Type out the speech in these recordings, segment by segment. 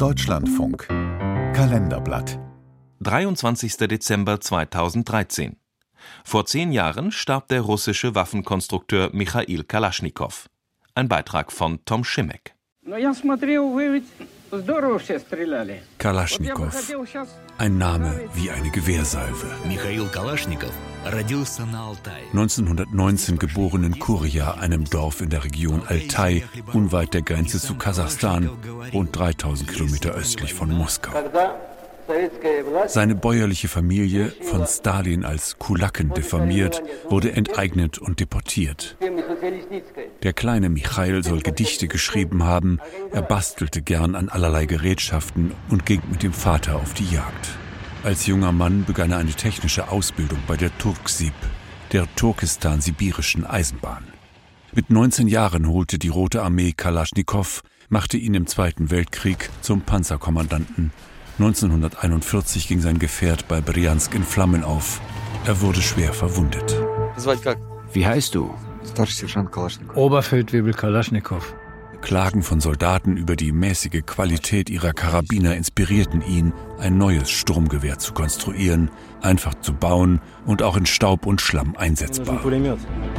Deutschlandfunk Kalenderblatt 23. Dezember 2013. Vor zehn Jahren starb der russische Waffenkonstrukteur Michail Kalaschnikow. Ein Beitrag von Tom Schimek. Kalaschnikow. Ein Name wie eine Gewehrsalve. 1919 geboren in Kuria, einem Dorf in der Region Altai, unweit der Grenze zu Kasachstan, rund 3000 Kilometer östlich von Moskau. Seine bäuerliche Familie, von Stalin als Kulaken diffamiert, wurde enteignet und deportiert. Der kleine Michail soll Gedichte geschrieben haben, er bastelte gern an allerlei Gerätschaften und ging mit dem Vater auf die Jagd. Als junger Mann begann er eine technische Ausbildung bei der Turksib, der Turkestan-Sibirischen Eisenbahn. Mit 19 Jahren holte die Rote Armee Kalaschnikow, machte ihn im Zweiten Weltkrieg zum Panzerkommandanten 1941 ging sein Gefährt bei Bryansk in Flammen auf. Er wurde schwer verwundet. Wie heißt du? Oberfeldwebel Kalaschnikow. Klagen von Soldaten über die mäßige Qualität ihrer Karabiner inspirierten ihn, ein neues Sturmgewehr zu konstruieren, einfach zu bauen und auch in Staub und Schlamm einsetzbar.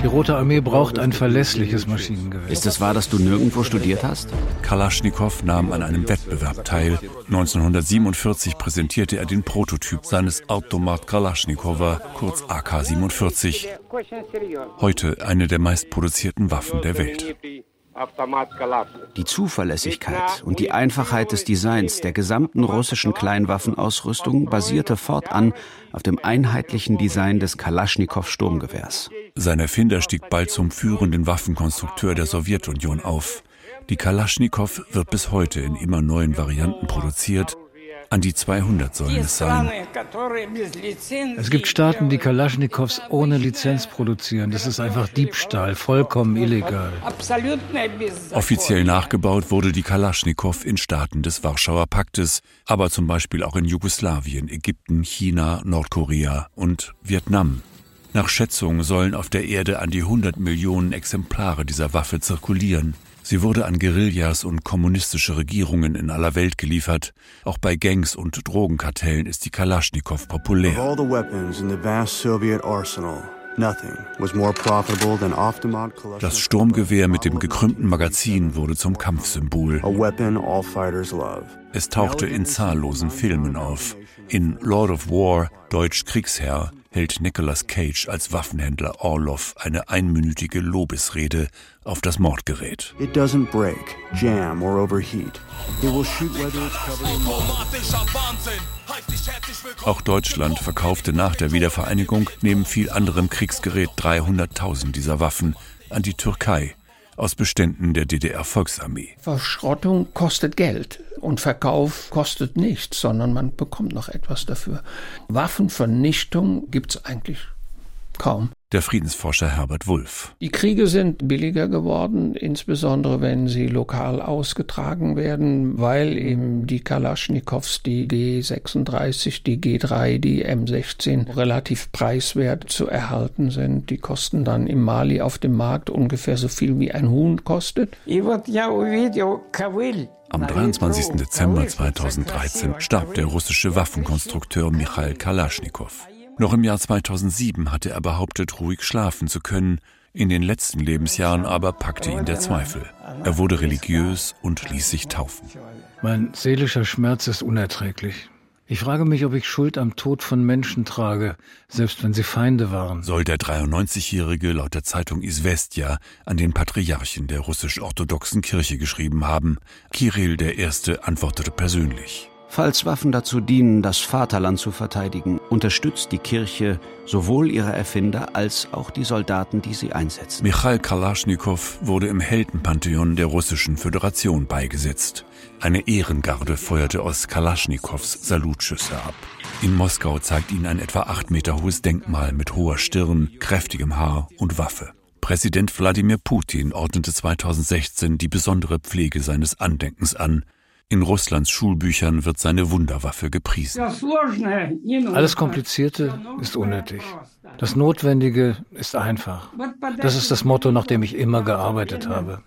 Die Rote Armee braucht ein verlässliches Maschinengewehr. Ist es wahr, dass du nirgendwo studiert hast? Kalaschnikow nahm an einem Wettbewerb teil. 1947 präsentierte er den Prototyp seines Automat Kalaschnikowa, kurz AK-47. Heute eine der meistproduzierten Waffen der Welt. Die Zuverlässigkeit und die Einfachheit des Designs der gesamten russischen Kleinwaffenausrüstung basierte fortan auf dem einheitlichen Design des Kalaschnikow-Sturmgewehrs. Sein Erfinder stieg bald zum führenden Waffenkonstrukteur der Sowjetunion auf. Die Kalaschnikow wird bis heute in immer neuen Varianten produziert an die 200 sollen es sein. Es gibt Staaten, die Kalaschnikows ohne Lizenz produzieren. Das ist einfach Diebstahl, vollkommen illegal. Offiziell nachgebaut wurde die Kalaschnikow in Staaten des Warschauer Paktes, aber zum Beispiel auch in Jugoslawien, Ägypten, China, Nordkorea und Vietnam. Nach Schätzungen sollen auf der Erde an die 100 Millionen Exemplare dieser Waffe zirkulieren. Sie wurde an Guerillas und kommunistische Regierungen in aller Welt geliefert. Auch bei Gangs und Drogenkartellen ist die Kalaschnikow populär. Das Sturmgewehr mit dem gekrümmten Magazin wurde zum Kampfsymbol. Es tauchte in zahllosen Filmen auf. In Lord of War, Deutsch Kriegsherr, hält Nicolas Cage als Waffenhändler Orlov eine einminütige Lobesrede auf das Mordgerät. It doesn't break, jam or overheat. It will shoot whether it's covered Auch Deutschland verkaufte nach der Wiedervereinigung neben viel anderem Kriegsgerät 300.000 dieser Waffen an die Türkei aus Beständen der DDR-Volksarmee. Verschrottung kostet Geld und Verkauf kostet nichts, sondern man bekommt noch etwas dafür. Waffenvernichtung gibt es eigentlich kaum der Friedensforscher Herbert Wulff. Die Kriege sind billiger geworden, insbesondere wenn sie lokal ausgetragen werden, weil eben die Kalaschnikows, die G36, die G3, die M16 relativ preiswert zu erhalten sind. Die kosten dann im Mali auf dem Markt ungefähr so viel wie ein Huhn kostet. Am 23. Dezember 2013 starb der russische Waffenkonstrukteur Michail Kalaschnikow. Noch im Jahr 2007 hatte er behauptet, ruhig schlafen zu können, in den letzten Lebensjahren aber packte ihn der Zweifel. Er wurde religiös und ließ sich taufen. Mein seelischer Schmerz ist unerträglich. Ich frage mich, ob ich Schuld am Tod von Menschen trage, selbst wenn sie Feinde waren. Soll der 93-Jährige laut der Zeitung Isvestia an den Patriarchen der russisch-orthodoxen Kirche geschrieben haben. Kirill I. antwortete persönlich. Falls Waffen dazu dienen, das Vaterland zu verteidigen, unterstützt die Kirche sowohl ihre Erfinder als auch die Soldaten, die sie einsetzen. Michail Kalaschnikow wurde im Heldenpantheon der Russischen Föderation beigesetzt. Eine Ehrengarde feuerte aus Kalaschnikows Salutschüsse ab. In Moskau zeigt ihn ein etwa acht Meter hohes Denkmal mit hoher Stirn, kräftigem Haar und Waffe. Präsident Wladimir Putin ordnete 2016 die besondere Pflege seines Andenkens an, in Russlands Schulbüchern wird seine Wunderwaffe gepriesen. Alles Komplizierte ist unnötig. Das Notwendige ist einfach. Das ist das Motto, nach dem ich immer gearbeitet habe.